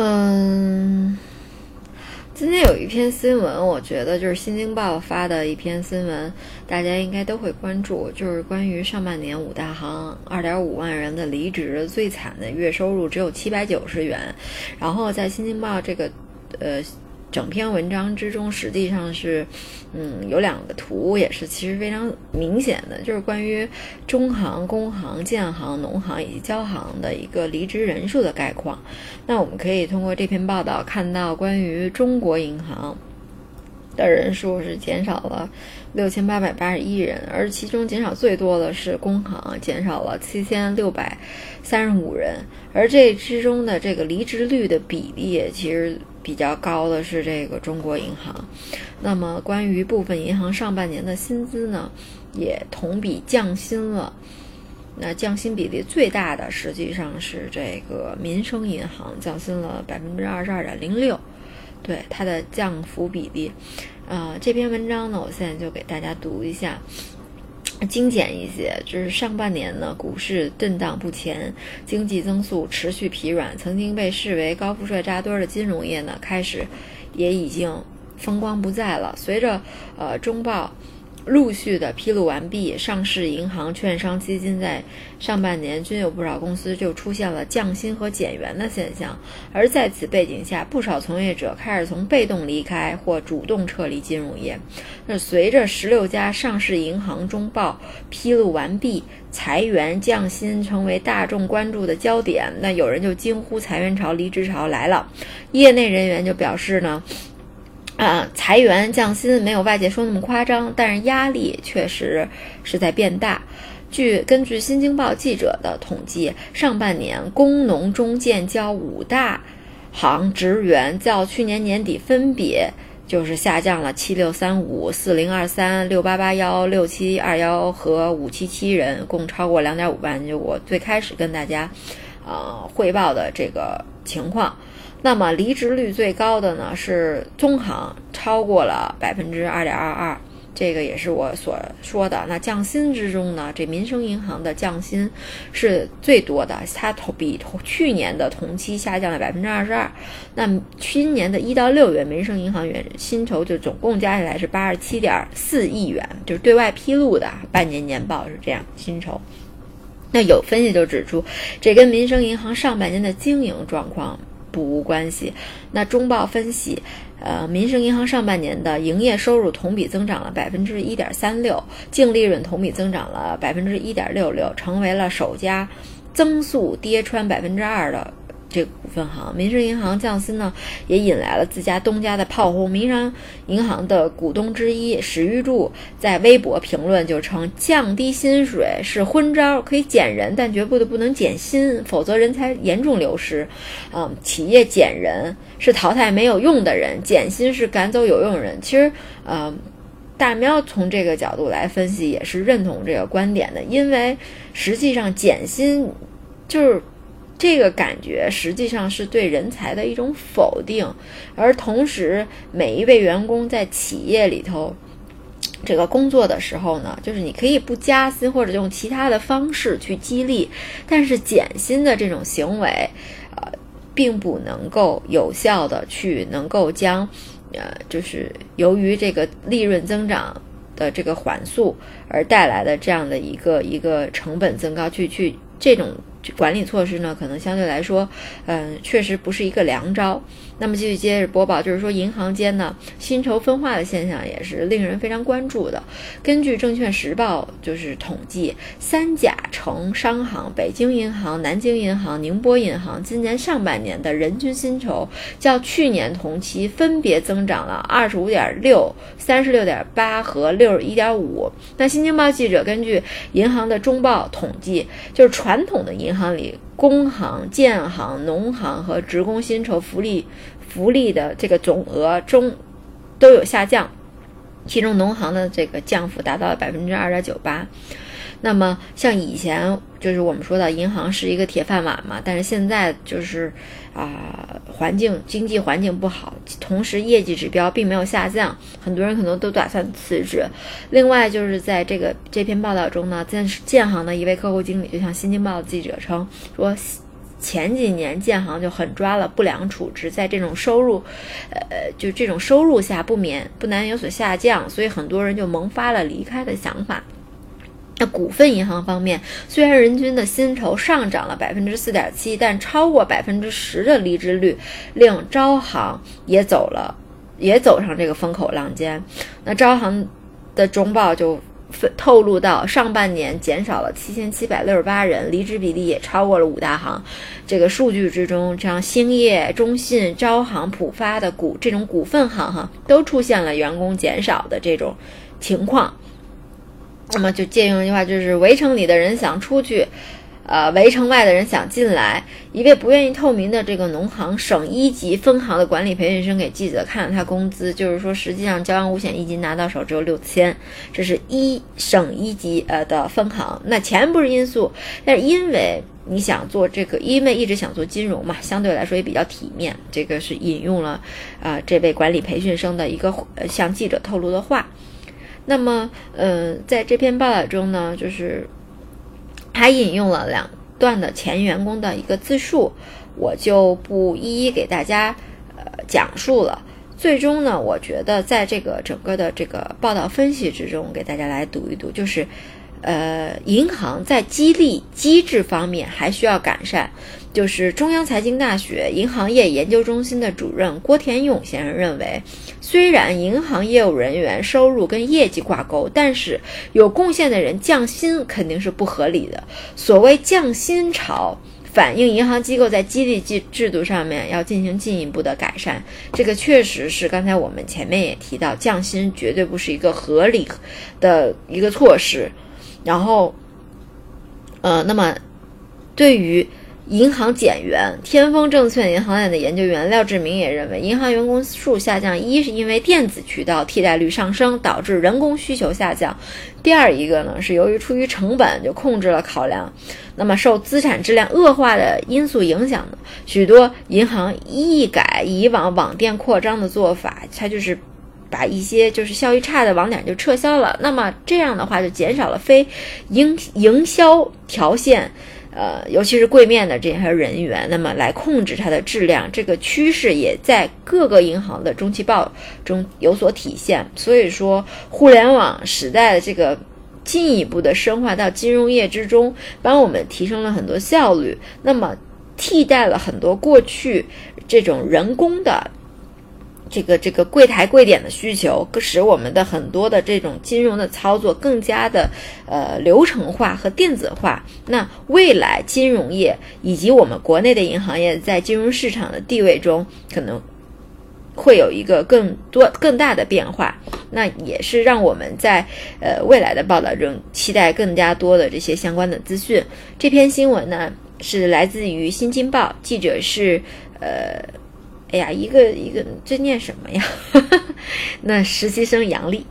嗯，今天有一篇新闻，我觉得就是《新京报》发的一篇新闻，大家应该都会关注，就是关于上半年五大行二点五万人的离职，最惨的月收入只有七百九十元。然后在《新京报》这个呃。整篇文章之中，实际上是，嗯，有两个图，也是其实非常明显的，就是关于中行、工行、建行、农行以及交行的一个离职人数的概况。那我们可以通过这篇报道看到，关于中国银行的人数是减少了六千八百八十一人，而其中减少最多的是工行，减少了七千六百三十五人，而这之中的这个离职率的比例，其实。比较高的是这个中国银行，那么关于部分银行上半年的薪资呢，也同比降薪了。那降薪比例最大的实际上是这个民生银行，降薪了百分之二十二点零六，对它的降幅比例。呃，这篇文章呢，我现在就给大家读一下。精简一些，就是上半年呢，股市震荡不前，经济增速持续疲软。曾经被视为高富帅扎堆的金融业呢，开始也已经风光不再了。随着呃中报。陆续的披露完毕，上市银行、券商、基金在上半年均有不少公司就出现了降薪和减员的现象。而在此背景下，不少从业者开始从被动离开或主动撤离金融业。那随着十六家上市银行中报披露完毕，裁员降薪成为大众关注的焦点。那有人就惊呼：裁员潮、离职潮来了。业内人员就表示呢。啊，裁员降薪没有外界说那么夸张，但是压力确实是在变大。据根据新京报记者的统计，上半年工农中建交五大行职员较去年年底分别就是下降了七六三五、四零二三、六八八幺、六七二幺和五七七人，共超过两点五万。就我最开始跟大家呃汇报的这个情况。那么离职率最高的呢是中行，超过了百分之二点二二，这个也是我所说的。那降薪之中呢，这民生银行的降薪是最多的，它同比同去年的同期下降了百分之二十二。那今年的一到六月，民生银行原薪酬就总共加起来是八十七点四亿元，就是对外披露的半年年报是这样薪酬。那有分析就指出，这跟民生银行上半年的经营状况。不无关系。那中报分析，呃，民生银行上半年的营业收入同比增长了百分之一点三六，净利润同比增长了百分之一点六六，成为了首家增速跌穿百分之二的。这个股份行，民生银行降薪呢，也引来了自家东家的炮轰。民生银行的股东之一史玉柱在微博评论就称，降低薪水是昏招，可以减人，但绝不的不能减薪，否则人才严重流失。嗯，企业减人是淘汰没有用的人，减薪是赶走有用人。其实，呃，大喵从这个角度来分析，也是认同这个观点的，因为实际上减薪就是。这个感觉实际上是对人才的一种否定，而同时每一位员工在企业里头这个工作的时候呢，就是你可以不加薪或者用其他的方式去激励，但是减薪的这种行为，呃，并不能够有效的去能够将，呃，就是由于这个利润增长的这个缓速而带来的这样的一个一个成本增高去去这种。管理措施呢，可能相对来说，嗯，确实不是一个良招。那么继续接着播报，就是说银行间呢薪酬分化的现象也是令人非常关注的。根据证券时报就是统计，三甲城商行、北京银行、南京银行、宁波银行今年上半年的人均薪酬较去年同期分别增长了二十五点六、三十六点八和六十一点五。那新京报记者根据银行的中报统计，就是传统的银银行里。工行、建行、农行和职工薪酬福利福利的这个总额中都有下降，其中农行的这个降幅达到了百分之二点九八。那么，像以前就是我们说的银行是一个铁饭碗嘛，但是现在就是啊，环境经济环境不好，同时业绩指标并没有下降，很多人可能都打算辞职。另外，就是在这个这篇报道中呢，建建行的一位客户经理就向新京报的记者称说，前几年建行就狠抓了不良处置，在这种收入，呃，就这种收入下不免不难有所下降，所以很多人就萌发了离开的想法。那股份银行方面，虽然人均的薪酬上涨了百分之四点七，但超过百分之十的离职率，令招行也走了，也走上这个风口浪尖。那招行的中报就透露到，上半年减少了七千七百六十八人，离职比例也超过了五大行。这个数据之中，像兴业、中信、招行、浦发的股这种股份行哈，都出现了员工减少的这种情况。那么就借用一句话，就是围城里的人想出去，呃，围城外的人想进来。一位不愿意透明的这个农行省一级分行的管理培训生给记者看了他工资，就是说实际上交完五险一金拿到手只有六千，这是一省一级呃的分行。那钱不是因素，但是因为你想做这个，因为一直想做金融嘛，相对来说也比较体面。这个是引用了啊这位管理培训生的一个向记者透露的话。那么，呃，在这篇报道中呢，就是还引用了两段的前员工的一个自述，我就不一一给大家呃讲述了。最终呢，我觉得在这个整个的这个报道分析之中，给大家来读一读，就是。呃，银行在激励机制方面还需要改善。就是中央财经大学银行业研究中心的主任郭田勇先生认为，虽然银行业务人员收入跟业绩挂钩，但是有贡献的人降薪肯定是不合理的。所谓降薪潮，反映银行机构在激励制制度上面要进行进一步的改善。这个确实是刚才我们前面也提到，降薪绝对不是一个合理的一个措施。然后，呃，那么对于银行减员，天风证券银行业的研究员廖志明也认为，银行员工数下降，一是因为电子渠道替代率上升，导致人工需求下降；第二一个呢，是由于出于成本就控制了考量，那么受资产质量恶化的因素影响呢，许多银行一改以往网店扩张的做法，它就是。把一些就是效益差的网点就撤销了，那么这样的话就减少了非营营销条线，呃，尤其是柜面的这些人员，那么来控制它的质量，这个趋势也在各个银行的中期报中有所体现。所以说，互联网时代的这个进一步的深化到金融业之中，帮我们提升了很多效率，那么替代了很多过去这种人工的。这个这个柜台柜点的需求，使我们的很多的这种金融的操作更加的呃流程化和电子化。那未来金融业以及我们国内的银行业在金融市场的地位中，可能会有一个更多更大的变化。那也是让我们在呃未来的报道中期待更加多的这些相关的资讯。这篇新闻呢是来自于《新京报》，记者是呃。哎呀，一个一个，这念什么呀？那实习生杨丽。